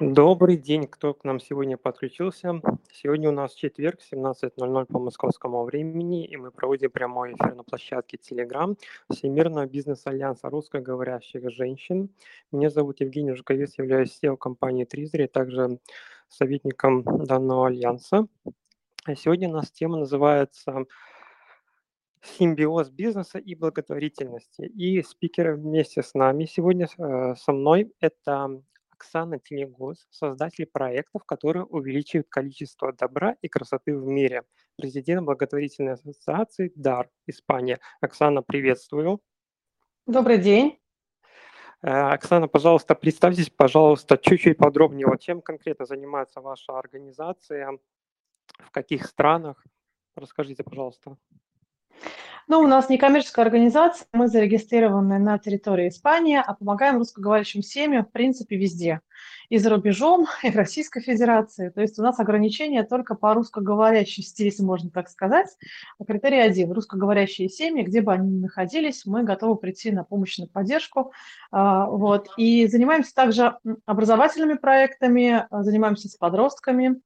Добрый день, кто к нам сегодня подключился. Сегодня у нас четверг, 17.00 по московскому времени, и мы проводим прямой эфир на площадке Telegram Всемирного бизнес-альянса русскоговорящих женщин. Меня зовут Евгений Жуковец, являюсь SEO компании Тризери, также советником данного альянса. Сегодня у нас тема называется симбиоз бизнеса и благотворительности. И спикеры вместе с нами сегодня э, со мной это Оксана Тенегоз, создатель проектов, которые увеличивают количество добра и красоты в мире. Президент благотворительной ассоциации «Дар» Испания. Оксана, приветствую. Добрый день. Э, Оксана, пожалуйста, представьтесь, пожалуйста, чуть-чуть подробнее, вот чем конкретно занимается ваша организация, в каких странах. Расскажите, пожалуйста. Ну, у нас некоммерческая организация, мы зарегистрированы на территории Испании, а помогаем русскоговорящим семьям, в принципе, везде. И за рубежом, и в Российской Федерации. То есть у нас ограничения только по русскоговорящести, если можно так сказать. А критерий один. Русскоговорящие семьи, где бы они ни находились, мы готовы прийти на помощь, на поддержку. А, вот. И занимаемся также образовательными проектами, занимаемся с подростками,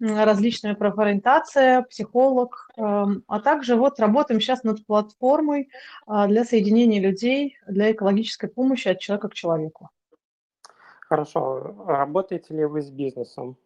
различная профориентация, психолог, эм, а также вот работаем сейчас над платформой а, для соединения людей, для экологической помощи от человека к человеку. Хорошо. Работаете ли вы с бизнесом?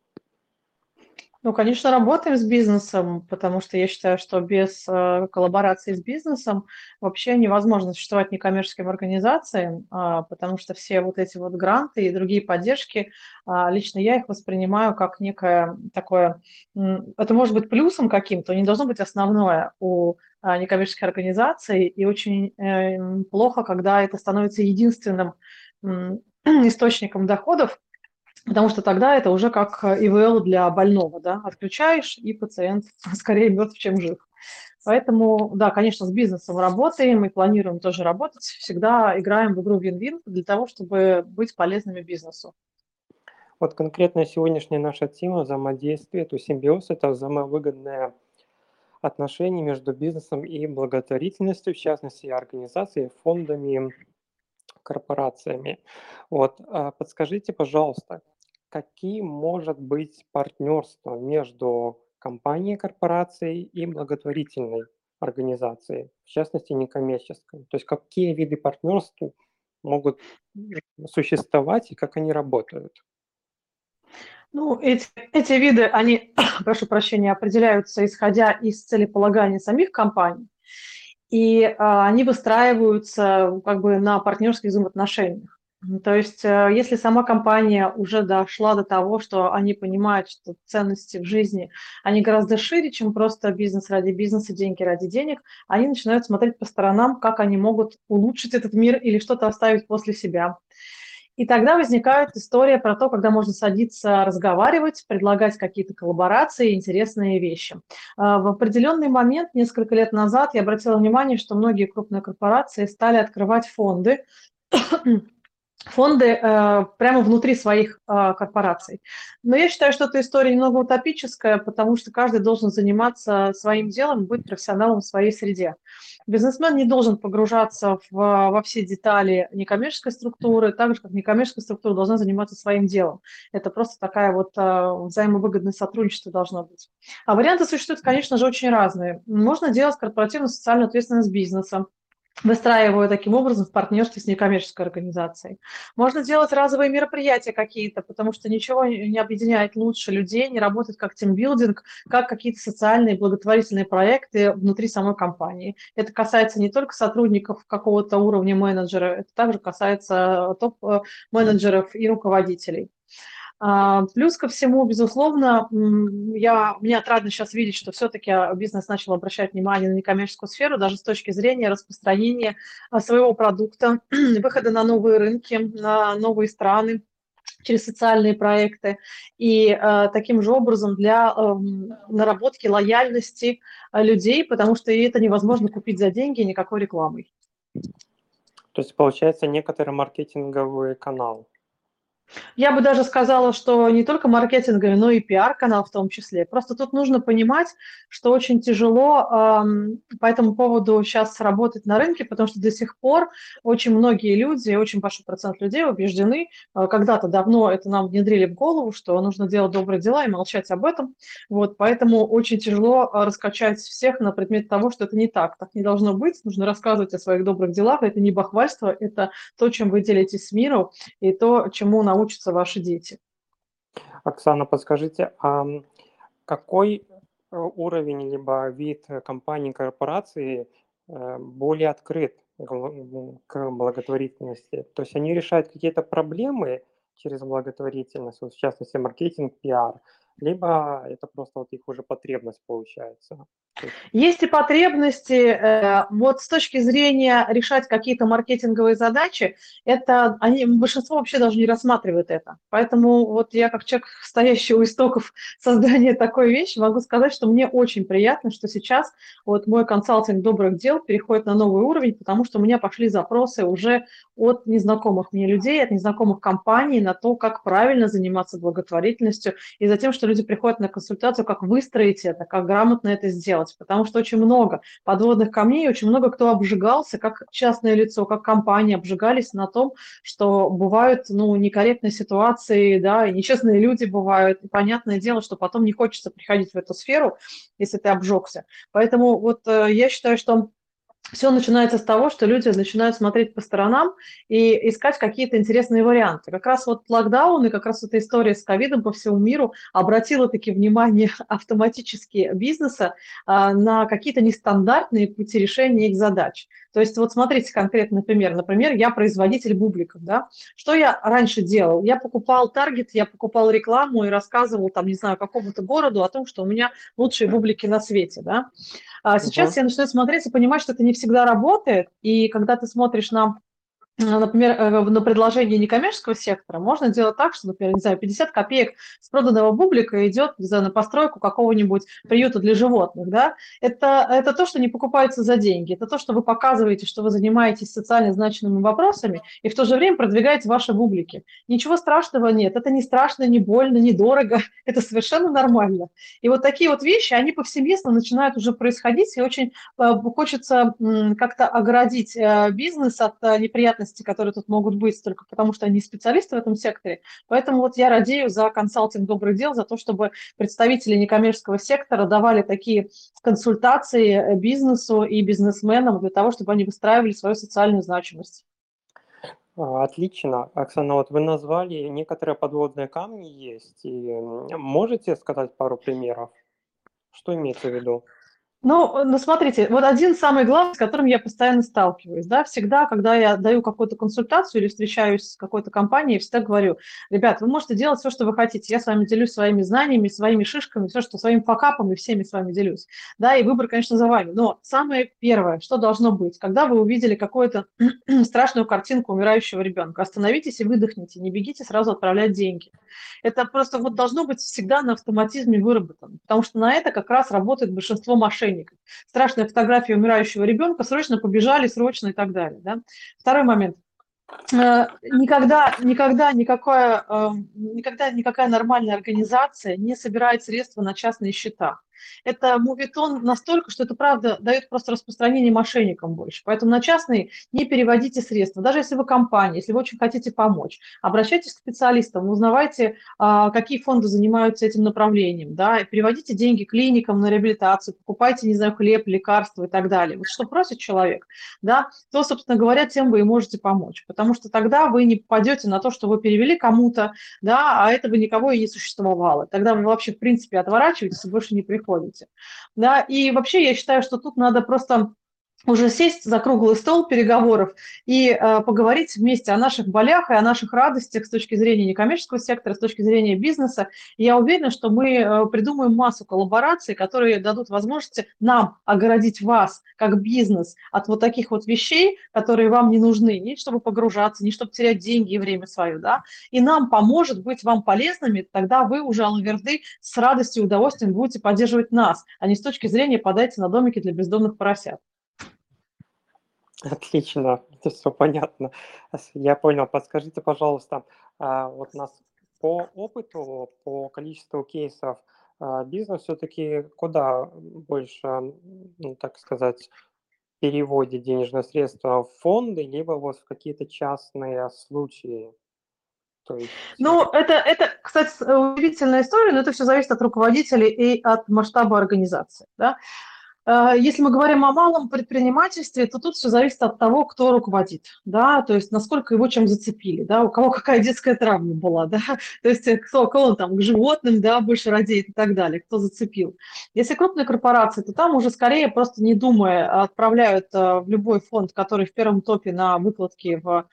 Ну, конечно, работаем с бизнесом, потому что я считаю, что без э, коллаборации с бизнесом вообще невозможно существовать некоммерческим организациям, э, потому что все вот эти вот гранты и другие поддержки, э, лично я их воспринимаю как некое такое, это может быть плюсом каким-то, не должно быть основное у э, некоммерческих организаций, и очень э, плохо, когда это становится единственным источником доходов, Потому что тогда это уже как э, ИВЛ для больного, да, отключаешь, и пациент скорее мертв, чем жив. Поэтому, да, конечно, с бизнесом работаем и планируем тоже работать. Всегда играем в игру вин-вин для того, чтобы быть полезными бизнесу. Вот конкретно сегодняшняя наша тема взаимодействие, то симбиоз – это взаимовыгодное отношение между бизнесом и благотворительностью, в частности, организацией, фондами, корпорациями. Вот, а подскажите, пожалуйста, какие может быть партнерство между компанией, корпорацией и благотворительной организацией, в частности, некоммерческой? То есть какие виды партнерств могут существовать и как они работают? Ну, эти, эти виды, они, прошу прощения, определяются исходя из целеполагания самих компаний, и а, они выстраиваются как бы на партнерских взаимоотношениях. То есть, э, если сама компания уже дошла до того, что они понимают, что ценности в жизни, они гораздо шире, чем просто бизнес ради бизнеса, деньги ради денег, они начинают смотреть по сторонам, как они могут улучшить этот мир или что-то оставить после себя. И тогда возникает история про то, когда можно садиться, разговаривать, предлагать какие-то коллаборации, интересные вещи. А, в определенный момент, несколько лет назад, я обратила внимание, что многие крупные корпорации стали открывать фонды, фонды э, прямо внутри своих э, корпораций. Но я считаю, что эта история немного утопическая, потому что каждый должен заниматься своим делом, быть профессионалом в своей среде. Бизнесмен не должен погружаться в, во все детали некоммерческой структуры, так же, как некоммерческая структура должна заниматься своим делом. Это просто такая вот э, взаимовыгодное сотрудничество должно быть. А варианты существуют, конечно же, очень разные. Можно делать корпоративную социальную ответственность бизнеса, выстраиваю таким образом в партнерстве с некоммерческой организацией. Можно делать разовые мероприятия какие-то, потому что ничего не объединяет лучше людей, не работает как тимбилдинг, как какие-то социальные благотворительные проекты внутри самой компании. Это касается не только сотрудников какого-то уровня менеджера, это также касается топ-менеджеров и руководителей. А, плюс ко всему, безусловно, я, мне отрадно сейчас видеть, что все-таки бизнес начал обращать внимание на некоммерческую сферу, даже с точки зрения распространения а, своего продукта, выхода на новые рынки, на новые страны через социальные проекты и э, таким же образом для э, наработки лояльности людей, потому что это невозможно купить за деньги никакой рекламой. То есть получается некоторый маркетинговый канал. Я бы даже сказала, что не только маркетинговый, но и пиар-канал в том числе. Просто тут нужно понимать, что очень тяжело эм, по этому поводу сейчас работать на рынке, потому что до сих пор очень многие люди, очень большой процент людей убеждены, э, когда-то давно это нам внедрили в голову, что нужно делать добрые дела и молчать об этом. Вот, поэтому очень тяжело э, раскачать всех на предмет того, что это не так. Так не должно быть. Нужно рассказывать о своих добрых делах. Это не бахвальство, это то, чем вы делитесь с миром, и то, чему научитесь научатся ваши дети. Оксана, подскажите, а какой э, уровень либо вид компании, корпорации э, более открыт к благотворительности? То есть они решают какие-то проблемы через благотворительность, вот в частности маркетинг, пиар, либо это просто вот их уже потребность получается? Есть и потребности. Э, вот с точки зрения решать какие-то маркетинговые задачи, это они, большинство вообще даже не рассматривает это. Поэтому вот я как человек, стоящий у истоков создания такой вещи, могу сказать, что мне очень приятно, что сейчас вот мой консалтинг добрых дел переходит на новый уровень, потому что у меня пошли запросы уже от незнакомых мне людей, от незнакомых компаний на то, как правильно заниматься благотворительностью, и затем, что люди приходят на консультацию, как выстроить это, как грамотно это сделать, потому что очень много подводных камней, очень много кто обжигался, как частное лицо, как компания обжигались на том, что бывают ну, некорректные ситуации, да, и нечестные люди бывают, и понятное дело, что потом не хочется приходить в эту сферу, если ты обжегся. Поэтому вот э, я считаю, что все начинается с того, что люди начинают смотреть по сторонам и искать какие-то интересные варианты. Как раз вот локдаун и как раз эта история с ковидом по всему миру обратила таки внимание автоматически бизнеса а, на какие-то нестандартные пути решения их задач. То есть вот смотрите конкретный пример. Например, я производитель бубликов, да. Что я раньше делал? Я покупал таргет, я покупал рекламу и рассказывал там, не знаю, какому-то городу о том, что у меня лучшие бублики на свете, да. А сейчас uh-huh. я начинаю смотреть и понимать, что это не всегда работает. И когда ты смотришь на например, э, на предложение некоммерческого сектора можно делать так, что, например, не знаю, 50 копеек с проданного бублика идет за на постройку какого-нибудь приюта для животных, да, это, это то, что не покупается за деньги, это то, что вы показываете, что вы занимаетесь социально значимыми вопросами и в то же время продвигаете ваши бублики. Ничего страшного нет, это не страшно, не больно, не дорого, это совершенно нормально. И вот такие вот вещи, они повсеместно начинают уже происходить, и очень э, хочется как-то оградить э, бизнес от неприятностей возможности, которые тут могут быть, только потому что они специалисты в этом секторе. Поэтому вот я радею за консалтинг добрых дел, за то, чтобы представители некоммерческого сектора давали такие консультации бизнесу и бизнесменам для того, чтобы они выстраивали свою социальную значимость. А, отлично. Оксана, вот вы назвали некоторые подводные камни есть. И можете сказать пару примеров? Что имеется в виду? Ну, ну, смотрите, вот один самый главный, с которым я постоянно сталкиваюсь, да, всегда, когда я даю какую-то консультацию или встречаюсь с какой-то компанией, всегда говорю, ребят, вы можете делать все, что вы хотите, я с вами делюсь своими знаниями, своими шишками, все, что своим факапом и всеми с вами делюсь, да, и выбор, конечно, за вами, но самое первое, что должно быть, когда вы увидели какую-то страшную картинку умирающего ребенка, остановитесь и выдохните, не бегите сразу отправлять деньги. Это просто вот должно быть всегда на автоматизме выработано, потому что на это как раз работает большинство мошенников, мошенников. Страшная фотография умирающего ребенка, срочно побежали, срочно и так далее. Да? Второй момент. Э, никогда, никогда, никакая, э, никогда никакая нормальная организация не собирает средства на частные счета это мувитон настолько, что это, правда, дает просто распространение мошенникам больше. Поэтому на частные не переводите средства. Даже если вы компания, если вы очень хотите помочь, обращайтесь к специалистам, узнавайте, а, какие фонды занимаются этим направлением, да, переводите деньги клиникам на реабилитацию, покупайте, не знаю, хлеб, лекарства и так далее. Вот что просит человек, да, то, собственно говоря, тем вы и можете помочь, потому что тогда вы не попадете на то, что вы перевели кому-то, да, а этого никого и не существовало. Тогда вы вообще, в принципе, отворачиваетесь и больше не приходите приходите. Да, и вообще я считаю, что тут надо просто уже сесть за круглый стол переговоров и э, поговорить вместе о наших болях и о наших радостях с точки зрения некоммерческого сектора, с точки зрения бизнеса. И я уверена, что мы э, придумаем массу коллабораций, которые дадут возможности нам огородить вас, как бизнес, от вот таких вот вещей, которые вам не нужны, не чтобы погружаться, не чтобы терять деньги и время свое, да, и нам поможет быть вам полезными, тогда вы уже, Алаверды, с радостью и удовольствием будете поддерживать нас, а не с точки зрения подайте на домики для бездомных поросят. Отлично, всё понятно. Я понял. Подскажите, пожалуйста, а, вот нас по опыту, по количеству кейсов, а, бизнес всё-таки куда больше, ну, так сказать, переводит денежные средства: в фонды либо вот в какие-то частные случаи? То есть Ну, это это, кстати, удивительная история, но это всё зависит от руководителей и от масштаба организации, да. А, если мы говорим о малом предпринимательстве, то тут всё зависит от того, кто руководит, да, то есть насколько его чем зацепили, да, у кого какая детская травма была, да, то есть, э, кто кого там к животным, да, больше радеет и так далее, кто зацепил. Если крупные корпорации, то там уже скорее, просто не думая, отправляют, а, в любой фонд, который в первом топе на выкладке в,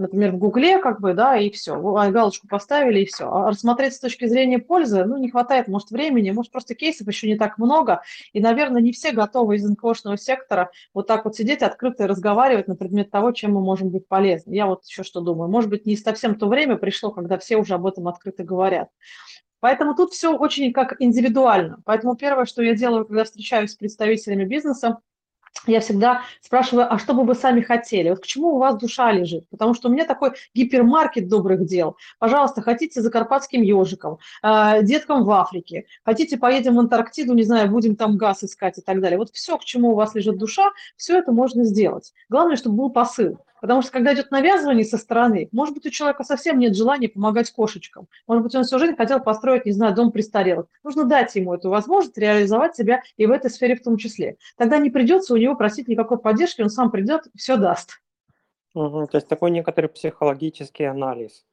например, в "Гугле", как бы, да, и всё. В а, галочку поставили, и всё. А рассмотреть с точки зрения пользы, ну, не хватает, может, времени, может, просто кейсов еще не так много, и, наверно, не все готовы из НКОшного сектора вот так вот сидеть открыто и разговаривать на предмет того, чем мы можем быть полезны. Я вот еще что думаю: может быть, не совсем то время пришло, когда все уже об этом открыто говорят. Поэтому тут всё очень как индивидуально. Поэтому первое, что я делаю, когда встречаюсь с представителями бизнеса, я всегда спрашиваю: "А что бы вы сами хотели? Вот к чему у вас душа лежит?" Потому что у меня такой гипермаркет добрых дел. Пожалуйста, хотите за карпатским ёжиком, а, деткам в Африке, хотите, поедем в Антарктиду, не знаю, будем там газ искать и так далее. Вот всё, к чему у вас лежит душа, всё это можно сделать. Главное, чтобы был посыл. Потому что когда идет навязывание со стороны, может быть, у человека совсем нет желания помогать кошечкам. Может быть, он всю жизнь хотел построить, не знаю, дом престарелых. Нужно дать ему эту возможность реализовать себя и в этой сфере в том числе. Тогда не придется у него просить никакой поддержки, он сам придет, всё даст. Мгм. То есть такой некоторый психологический анализ.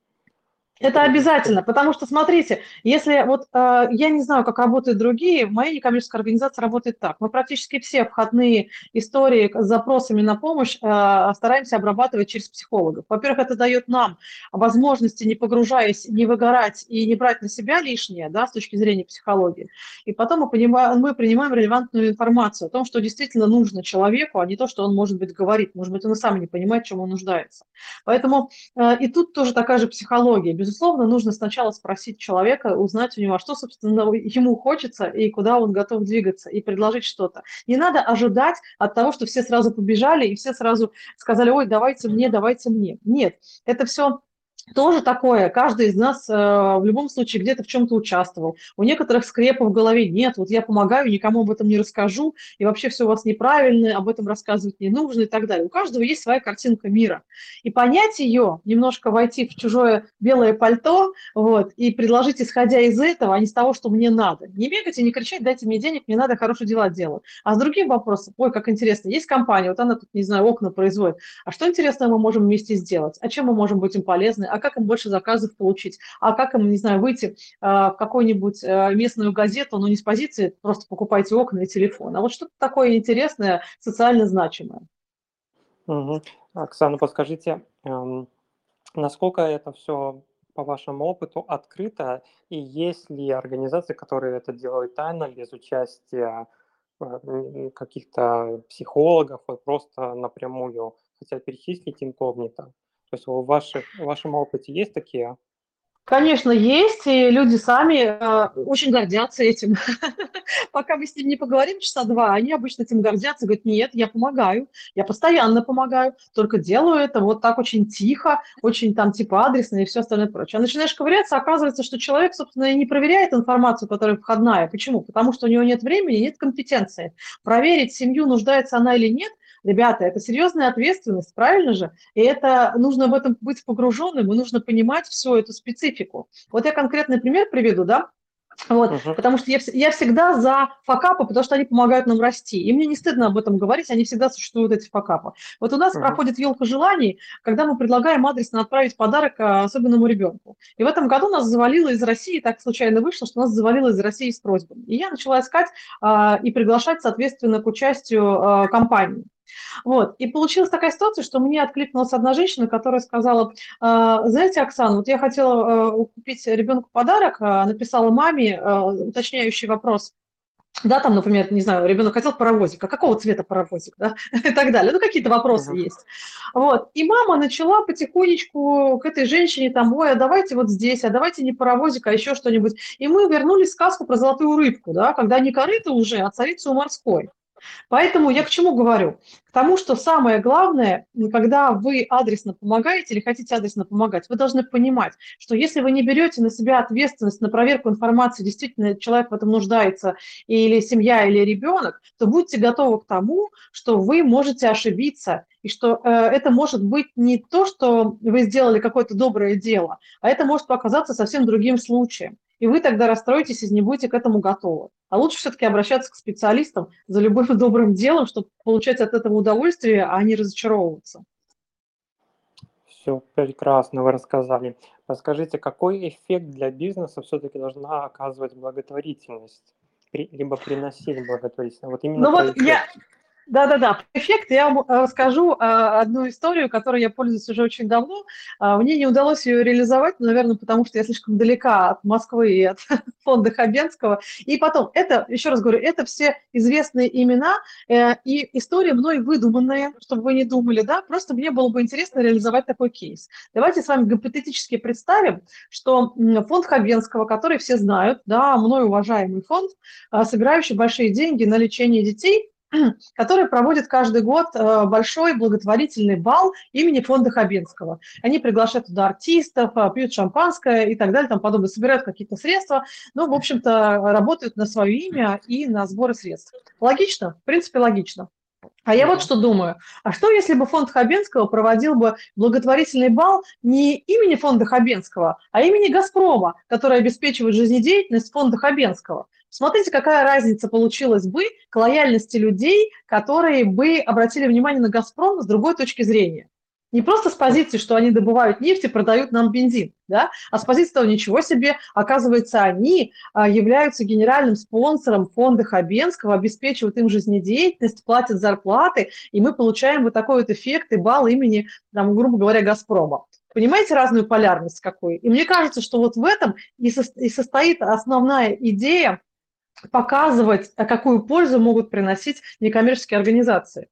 Это обязательно, потому что, смотрите, если вот, а, я не знаю, как работают другие, в моей некоммерческой организации работает так: мы практически все входные истории с запросами на помощь, а, стараемся обрабатывать через психологов. Во-первых, это даёт нам возможности, не погружаясь, не выгорать и не брать на себя лишнее, да, с точки зрения психологии. И потом мы понима мы принимаем релевантную информацию о том, что действительно нужно человеку, а не то, что он, может быть, говорит. Может быть, он и сам не понимает, в чём он нуждается. Поэтому, а, и тут тоже такая же психология. Безусловно, нужно сначала спросить человека, узнать у него, а что, собственно, ему хочется и куда он готов двигаться, и предложить что-то. Не надо ожидать от того, что все сразу побежали и все сразу сказали: "Ой, давайте мне, давайте мне". Нет, это всё тоже такое. Каждый из нас, а, в любом случае где-то в чём-то участвовал. У некоторых скрепы в голове: "Нет, вот я помогаю, никому об этом не расскажу, и вообще всё у вас неправильно, об этом рассказывать не нужно" и так далее. У каждого есть своя картинка мира. И понять её, немножко войти в чужое белое пальто, вот, и предложить, исходя из этого, а не с того, что мне надо. Не бегать и не кричать: "Дайте мне денег, мне надо, хорошие дела делаю". А с другим вопросом: "Ой, как интересно, есть компания, вот она тут, не знаю, окна производит. А что интересного мы можем вместе сделать? А чем мы можем быть им полезны? А как им больше заказов получить? А как им, не знаю, выйти, а, в какую-нибудь, а, местную газету, но не с позиции просто покупайте окна и телефон, а вот что-то такое интересное, социально значимое". Мгм. Оксана, подскажите, эм, насколько это всё, по вашему опыту, открыто, и есть ли организации, которые это делают тайно, без участия, м, каких-то психологов, вот просто напрямую хотят перечислить инкогнито? То есть в ваших в вашем опыте есть такие? Конечно, есть, и люди сами, а, очень гордятся этим. Пока мы с ними не поговорим часа 2, они обычно этим гордятся, говорят: "Нет, я помогаю, я постоянно помогаю, только делаю это вот так очень тихо, очень там типа адресно и всё остальное прочее". А начинаешь ковыряться, оказывается, что человек, собственно, и не проверяет информацию, которая входная. Почему? Потому что у него нет времени, нет компетенции. Проверить семью, нуждается она или нет, ребята, это серьезная ответственность, правильно же? И это нужно в этом быть погруженным, и нужно понимать всю эту специфику. Вот я конкретный пример приведу, да. Вот, Мгм. потому что я я всегда за факапы, потому что они помогают нам расти. И мне не стыдно об этом говорить, они всегда существуют, эти факапы. Вот у нас Мгм. проходит "Ёлка желаний", когда мы предлагаем адресно отправить подарок, а, особенному ребенку. И в этом году нас завалило из России, так случайно вышло, что нас завалило из России с просьбами. И я начала искать, а, и приглашать, соответственно, к участию, а, компании. Вот, и получилась такая ситуация, что мне откликнулась одна женщина, которая сказала: "А, знаете, Оксана, вот я хотела, а, купить ребенку подарок, а, написала маме, а, уточняющий вопрос". Да, там, например, не знаю, ребенок хотел паровозик, а какого цвета паровозик, да, и так далее. Ну, какие-то вопросы Мгм. есть. Вот, и мама начала потихонечку к этой женщине там: "Ой, а давайте вот здесь, а давайте не паровозик, а еще что-нибудь". И мы вернули сказку про золотую рыбку, да, когда не корыто уже, а царица у морской. Поэтому я к чему говорю? К тому, что самое главное, когда вы адресно помогаете или хотите адресно помогать, вы должны понимать, что если вы не берете на себя ответственность на проверку информации, действительно человек в этом нуждается, или семья, или ребенок, то будьте готовы к тому, что вы можете ошибиться, и что э, это может быть не то, что вы сделали какое-то доброе дело, а это может показаться совсем другим случаем и вы тогда расстроитесь и не будете к этому готовы. А лучше все-таки обращаться к специалистам за любым добрым делом, чтобы получать от этого удовольствие, а не разочаровываться. Все прекрасно вы рассказали. Подскажите, какой эффект для бизнеса все-таки должна оказывать благотворительность? Либо приносить благотворительность? Вот именно ну вот я, да-да-да, эффект. Я вам э, расскажу э, одну историю, которой я пользуюсь уже очень давно. А, мне не удалось ее реализовать, наверное, потому что я слишком далека от Москвы и от фонда Хабенского. И потом, это, еще раз говорю, это все известные имена э, и история мной выдуманная, чтобы вы не думали, да, просто мне было бы интересно реализовать такой кейс. Давайте с вами гипотетически представим, что фонд Хабенского, который все знают, да, мной уважаемый фонд, собирающий большие деньги на лечение детей, который проводит каждый год э, большой благотворительный бал имени фонда Хабенского. Они приглашают туда артистов, э, пьют шампанское и так далее, там подобное, собирают какие-то средства, ну, в общем-то, работают на свое имя и на сборы средств. Логично? В принципе, логично. А я вот что думаю. А что, если бы фонд Хабенского проводил бы благотворительный бал не имени фонда Хабенского, а имени «Газпрома», который обеспечивает жизнедеятельность фонда Хабенского? Смотрите, какая разница получилась бы к лояльности людей, которые бы обратили внимание на «Газпром» с другой точки зрения. Не просто с позиции, что они добывают нефть и продают нам бензин, да, а с позиции того, ничего себе, оказывается, они а, являются генеральным спонсором фонда Хабенского, обеспечивают им жизнедеятельность, платят зарплаты, и мы получаем вот такой вот эффект и балл имени, там, грубо говоря, «Газпрома». Понимаете разную полярность какую? И мне кажется, что вот в этом и состоит основная идея показывать, а какую пользу могут приносить некоммерческие организации.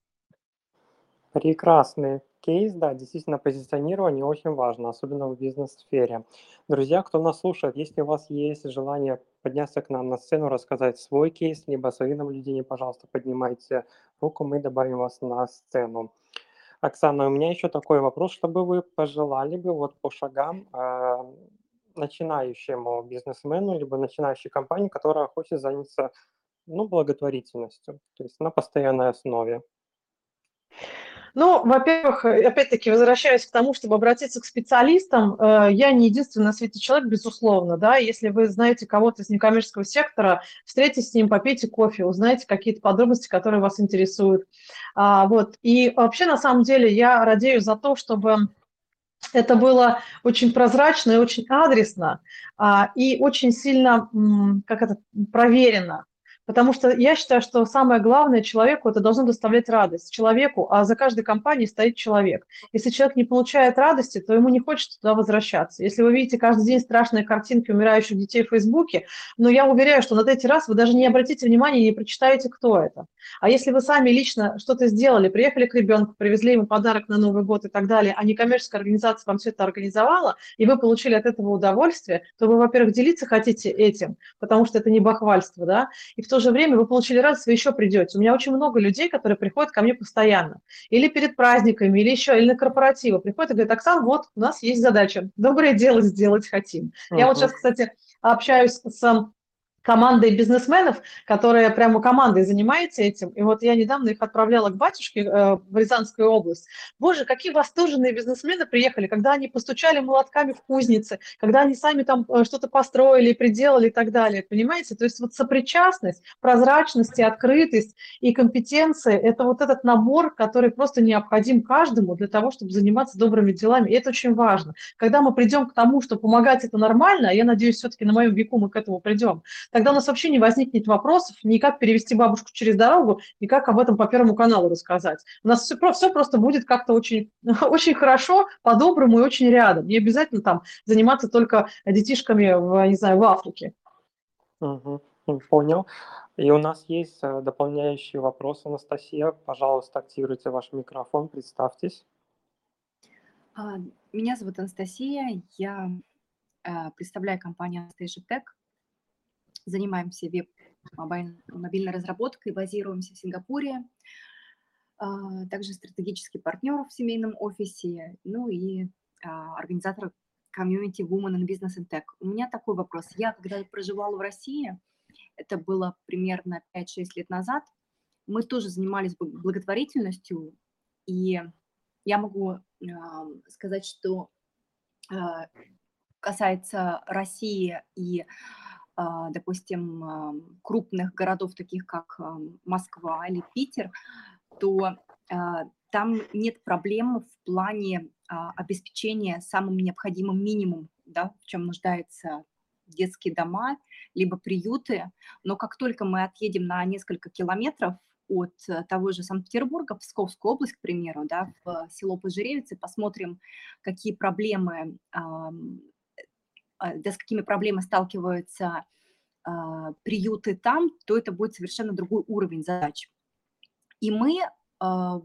Прекрасный кейс, да, действительно позиционирование очень важно, особенно в бизнес-сфере. Друзья, кто нас слушает, если у вас есть желание подняться к нам на сцену, рассказать свой кейс, либо свои наблюдения, пожалуйста, поднимайте руку, мы добавим вас на сцену. Оксана, у меня еще такой вопрос, чтобы вы пожелали бы вот по шагам а, начинающему бизнесмену, либо начинающей компании, которая хочет заняться ну, благотворительностью, то есть на постоянной основе? Ну, во-первых, опять-таки, возвращаясь к тому, чтобы обратиться к специалистам, э, я не единственный на свете человек, безусловно, да, если вы знаете кого-то из некоммерческого сектора, встретитесь с ним, попейте кофе, узнаете какие-то подробности, которые вас интересуют. А, вот, и вообще, на самом деле, я радею за то, чтобы это было очень прозрачно и очень адресно, а, и очень сильно, как это, проверено. Потому что я считаю, что самое главное человеку это должно доставлять радость. Человеку, а за каждой компанией стоит человек. Если человек не получает радости, то ему не хочется туда возвращаться. Если вы видите каждый день страшные картинки умирающих детей в Фейсбуке, но я уверяю, что на третий раз вы даже не обратите внимания и не прочитаете, кто это. А если вы сами лично что-то сделали, приехали к ребенку, привезли ему подарок на Новый год и так далее, а не коммерческая организация вам все это организовала, и вы получили от этого удовольствие, то вы, во-первых, делиться хотите этим, потому что это не бахвальство, да, и в то же время вы получили радость, вы еще придете. У меня очень много людей, которые приходят ко мне постоянно. Или перед праздниками, или еще, или на корпоративы. Приходят и говорят, Оксан, вот у нас есть задача. Доброе дело сделать хотим. Uh-huh. Я вот сейчас, кстати, общаюсь с командой бизнесменов, которая прямо командой занимается этим. И вот я недавно их отправляла к батюшке э, в Рязанскую область. Боже, какие восторженные бизнесмены приехали, когда они постучали молотками в кузнице, когда они сами там э, что-то построили, приделали и так далее. Понимаете? То есть вот сопричастность, прозрачность и открытость и компетенции – это вот этот набор, который просто необходим каждому для того, чтобы заниматься добрыми делами. И это очень важно. Когда мы придем к тому, что помогать это нормально, а я надеюсь, все-таки на моем веку мы к этому придем, тогда у нас вообще не возникнет вопросов ни как перевести бабушку через дорогу, ни как об этом по Первому каналу рассказать. У нас все, все просто будет как-то очень, очень хорошо, по-доброму и очень рядом. Не обязательно там заниматься только детишками, в, не знаю, в Африке. Угу, понял. И у нас есть э, дополняющий вопрос, Анастасия. Пожалуйста, активируйте ваш микрофон, представьтесь. А, меня зовут Анастасия, я э, представляю компанию Anastasia Tech занимаемся веб мобильной разработкой, базируемся в Сингапуре. А, также стратегический партнер в семейном офисе, ну и а, организатор комьюнити Women in Business and Tech. У меня такой вопрос. Я, когда проживала в России, это было примерно 5-6 лет назад, мы тоже занимались благотворительностью, и я могу э, сказать, что э, касается России и, допустим, э, крупных городов, таких как Москва или Питер, то э, там нет проблем в плане э, обеспечения самым необходимым минимум, да, в чем нуждается детские дома, либо приюты, но как только мы отъедем на несколько километров от э, того же Санкт-Петербурга, Псковскую область, к примеру, да, в село Пожеревицы, посмотрим, какие проблемы, да, с какими проблемами сталкиваются а, приюты там, то это будет совершенно другой уровень задач. И мы а,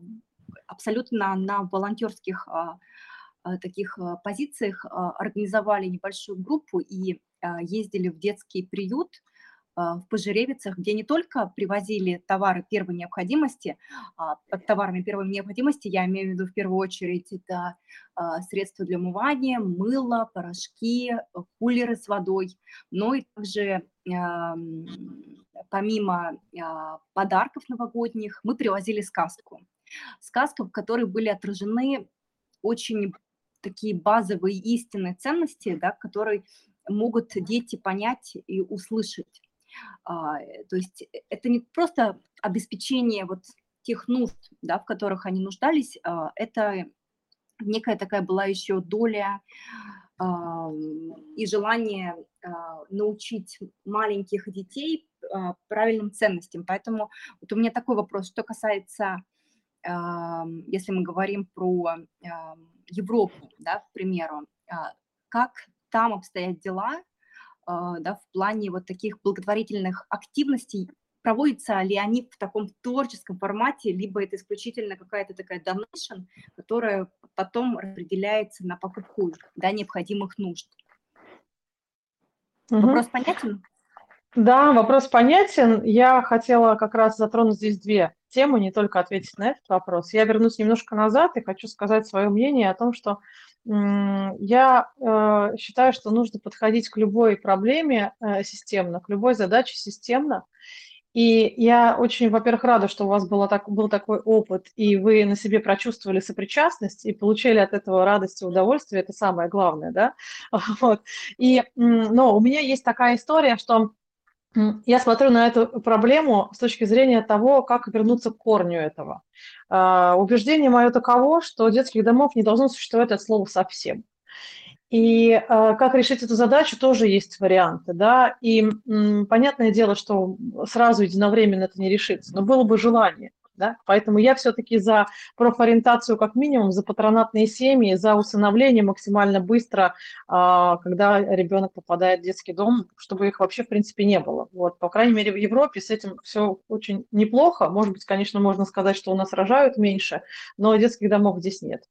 абсолютно на волонтерских а, таких позициях организовали небольшую группу и ездили в детский приют, а, в Пожеревицах, где не только привозили товары первой необходимости, а, под товарами первой необходимости я имею в виду в первую очередь это а, средства для умывания, мыло, порошки, кулеры с водой, но и также помимо подарков новогодних мы привозили сказку. Сказку, в которой были отражены очень такие базовые истинные ценности, да, которые могут дети понять и услышать. А, э, то есть э, это не просто обеспечение вот тех нужд, да, в которых они нуждались, а, это некая такая была еще доля и желание а, научить маленьких детей правильным ценностям. Поэтому вот у меня такой вопрос, что касается, если мы говорим про Европу, да, к примеру, как там обстоят дела да, в плане вот таких благотворительных активностей, проводятся ли они в таком творческом формате, либо это исключительно какая-то такая donation, которая потом распределяется на покупку да, необходимых нужд. Угу. Вопрос понятен? Да, вопрос понятен. Я хотела как раз затронуть здесь две темы, не только ответить на этот вопрос. Я вернусь немножко назад и хочу сказать свое мнение о том, что я э, считаю, что нужно подходить к любой проблеме э, системно, к любой задаче системно. И я очень, во-первых, рада, что у вас было так, был такой опыт, и вы на себе прочувствовали сопричастность и получили от этого радость и удовольствие, это самое главное, да? Вот. И, но у меня есть такая история, что я смотрю на эту проблему с точки зрения того, как вернуться к корню этого. А, убеждение мое таково, что детских домов не должно существовать от слова совсем. И а, как решить эту задачу, тоже есть варианты, да. И понятное дело, что сразу единовременно это не решится, но было бы желание. Да? Поэтому я все-таки за профориентацию как минимум, за патронатные семьи, за усыновление максимально быстро, а, когда ребенок попадает в детский дом, чтобы их вообще в принципе не было. Вот, по крайней мере, в Европе с этим все очень неплохо. Может быть, конечно, можно сказать, что у нас рожают меньше, но детских домов здесь нет.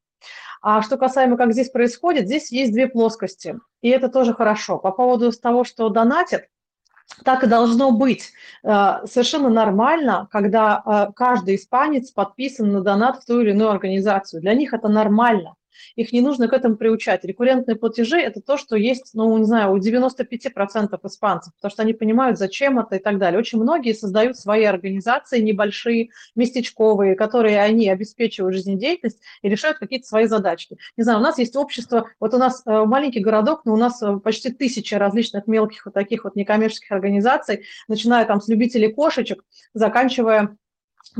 А что касаемо, как здесь происходит, здесь есть две плоскости, и это тоже хорошо. По поводу того, что донатят, так и должно быть. Э, совершенно нормально, когда э, каждый испанец подписан на донат в ту или иную организацию. Для них это нормально. Их не нужно к этому приучать. Рекуррентные платежи – это то, что есть, ну, не знаю, у 95% испанцев, потому что они понимают, зачем это и так далее. Очень многие создают свои организации небольшие, местечковые, которые они обеспечивают жизнедеятельность и решают какие-то свои задачки. Не знаю, у нас есть общество, вот у нас э, маленький городок, но у нас э, почти тысяча различных мелких вот таких вот некоммерческих организаций, начиная там с любителей кошечек, заканчивая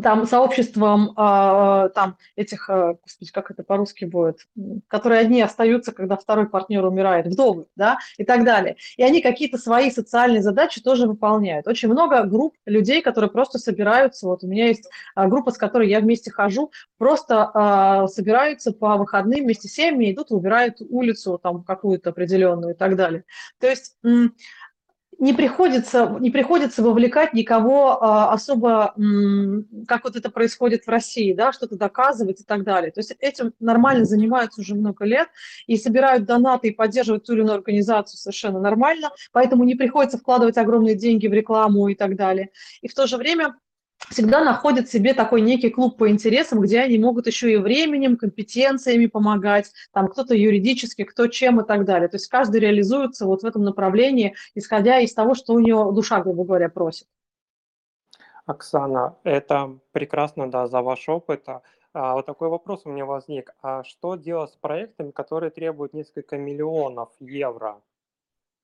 там сообществом э, там этих, э, господи, как это по-русски будет, которые одни остаются, когда второй партнер умирает, вдовы, да, и так далее. И они какие-то свои социальные задачи тоже выполняют. Очень много групп людей, которые просто собираются, вот у меня есть э, группа, с которой я вместе хожу, просто э, собираются по выходным вместе с семьями, идут, убирают улицу там какую-то определенную и так далее. То есть не приходится, не приходится вовлекать никого а, особо, как вот это происходит в России, да, что-то доказывать и так далее. То есть этим нормально занимаются уже много лет и собирают донаты и поддерживают ту или иную организацию совершенно нормально, поэтому не приходится вкладывать огромные деньги в рекламу и так далее. И в то же время всегда находят себе такой некий клуб по интересам, где они могут еще и временем, компетенциями помогать, там кто-то юридически, кто чем и так далее. То есть каждый реализуется вот в этом направлении, исходя из того, что у него душа, грубо говоря, просит. Оксана, это прекрасно, да, за ваш опыт. А вот такой вопрос у меня возник. А что делать с проектами, которые требуют несколько миллионов евро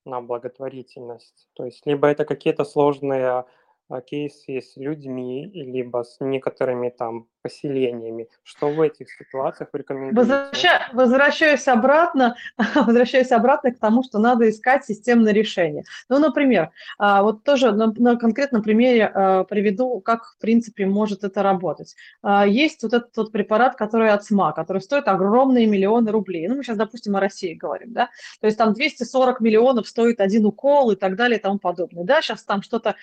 на благотворительность? То есть либо это какие-то сложные а, кейсы с людьми, либо с некоторыми там поселениями. Что в этих ситуациях рекомендуете? Возвраща, возвращаюсь обратно, возвращаюсь обратно к тому, что надо искать системное решение. Ну, например, а, вот тоже на, на конкретном примере а, приведу, как в принципе может это работать. Есть вот этот вот препарат, который от СМА, который стоит огромные миллионы рублей. Ну, мы сейчас, допустим, о России говорим, да, то есть там 240 миллионов стоит один укол и так далее и тому подобное. Да, сейчас там что-то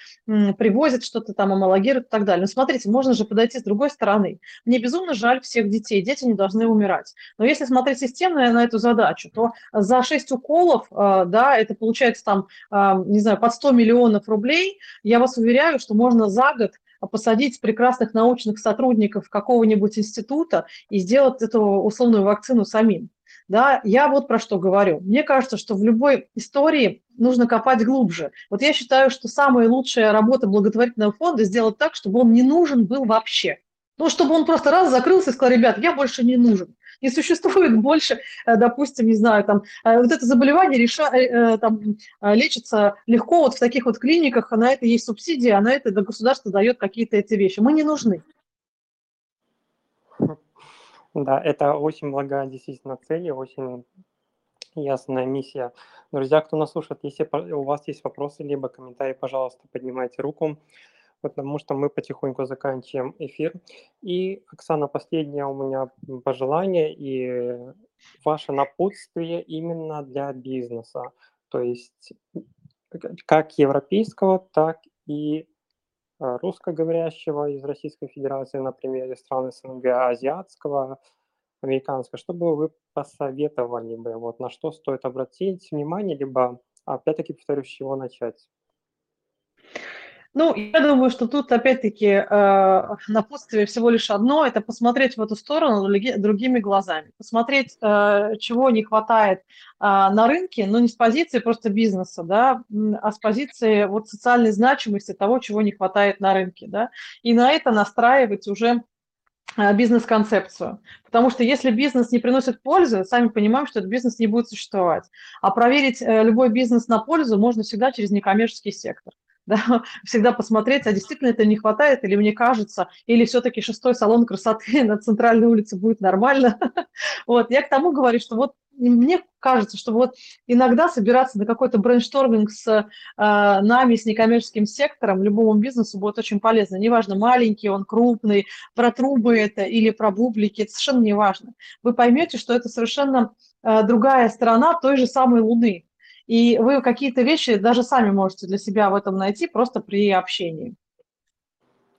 привозят, что-то там амалогируют и так далее. Но смотрите, можно же подойти с другой стороны. Мне безумно жаль всех детей, дети не должны умирать. Но если смотреть системно на эту задачу, то за 6 уколов, э, да, это получается там, э, не знаю, под 100 миллионов рублей, я вас уверяю, что можно за год посадить прекрасных научных сотрудников какого-нибудь института и сделать эту условную вакцину самим. Да, я вот про что говорю. Мне кажется, что в любой истории нужно копать глубже. Вот я считаю, что самая лучшая работа благотворительного фонда сделать так, чтобы он не нужен был вообще. Ну, чтобы он просто раз закрылся и сказал, ребят, я больше не нужен. Не существует больше, э, допустим, не знаю, там, э, вот это заболевание реша, э, там, лечится легко вот в таких вот клиниках, а на это есть субсидии, а на это государство дает какие-то эти вещи. Мы не нужны. Да, это очень благая действительно цель, очень ясная миссия. Друзья, кто нас слушает, если у вас есть вопросы, либо комментарии, пожалуйста, поднимайте руку потому что мы потихоньку заканчиваем эфир. И, Оксана, последнее у меня пожелание и ваше напутствие именно для бизнеса, то есть как европейского, так и русскоговорящего из Российской Федерации, например, из стран СНГ, азиатского, американского, что бы вы посоветовали бы, вот на что стоит обратить внимание, либо, опять-таки, повторюсь, с чего начать? Ну, я думаю, что тут опять-таки э, напутствие всего лишь одно – это посмотреть в эту сторону другими глазами, посмотреть, э, чего не хватает э, на рынке, но не с позиции просто бизнеса, да, а с позиции вот социальной значимости того, чего не хватает на рынке, да, и на это настраивать уже бизнес-концепцию. Потому что если бизнес не приносит пользы, сами понимаем, что этот бизнес не будет существовать. А проверить любой бизнес на пользу можно всегда через некоммерческий сектор. да, всегда посмотреть, а действительно это не хватает, или мне кажется, или все-таки шестой салон красоты на центральной улице будет нормально. вот, я к тому говорю, что вот мне кажется, что вот иногда собираться на какой-то brainstorming с э, нами, с некоммерческим сектором, любому бизнесу будет очень полезно. Неважно, маленький он, крупный, про трубы это или про бублики, это совершенно неважно. Вы поймете, что это совершенно э, другая сторона той же самой Луны. И вы какие-то вещи даже сами можете для себя в этом найти просто при общении.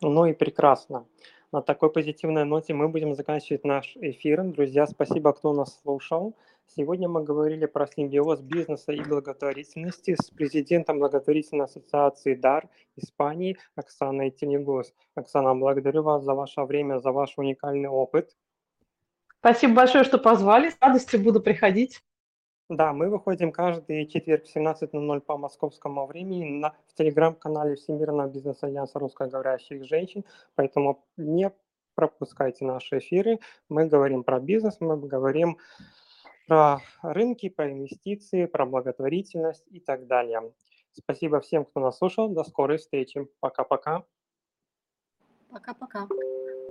Ну и прекрасно. На такой позитивной ноте мы будем заканчивать наш эфир. Друзья, спасибо, кто нас слушал. Сегодня мы говорили про симбиоз бизнеса и благотворительности с президентом благотворительной ассоциации ДАР Испании Оксаной Тенегос. Оксана, благодарю вас за ваше время, за ваш уникальный опыт. Спасибо большое, что позвали. С радостью буду приходить. Да, мы выходим каждый четверг в 17.00 по московскому времени на, в телеграм-канале Всемирного бизнес-альянса русскоговорящих женщин, поэтому не пропускайте наши эфиры. Мы говорим про бизнес, мы говорим про рынки, про инвестиции, про благотворительность и так далее. Спасибо всем, кто нас слушал. До скорой встречи. Пока-пока. Пока-пока.